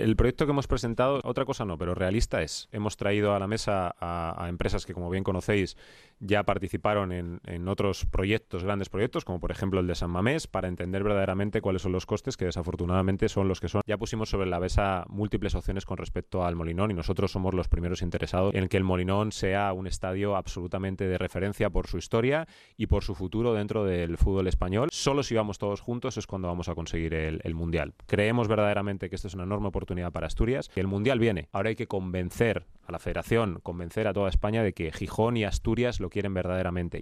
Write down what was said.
El proyecto que hemos presentado, otra cosa no, pero realista es. Hemos traído a la mesa a, empresas que, como bien conocéis, ya participaron en, otros proyectos, grandes proyectos, como por ejemplo el de San Mamés, para entender verdaderamente cuáles son los costes, que desafortunadamente son los que son. Ya pusimos sobre la mesa múltiples opciones con respecto al Molinón y nosotros somos los primeros interesados en que el Molinón sea un estadio absolutamente de referencia por su historia y por su futuro dentro del fútbol español. Solo si vamos todos juntos es cuando vamos a conseguir el, el Mundial. Creemos verdaderamente que esto es una enorme oportunidad oportunidad para Asturias. El Mundial viene. Ahora hay que convencer a la federación, convencer a toda España de que Gijón y Asturias lo quieren verdaderamente.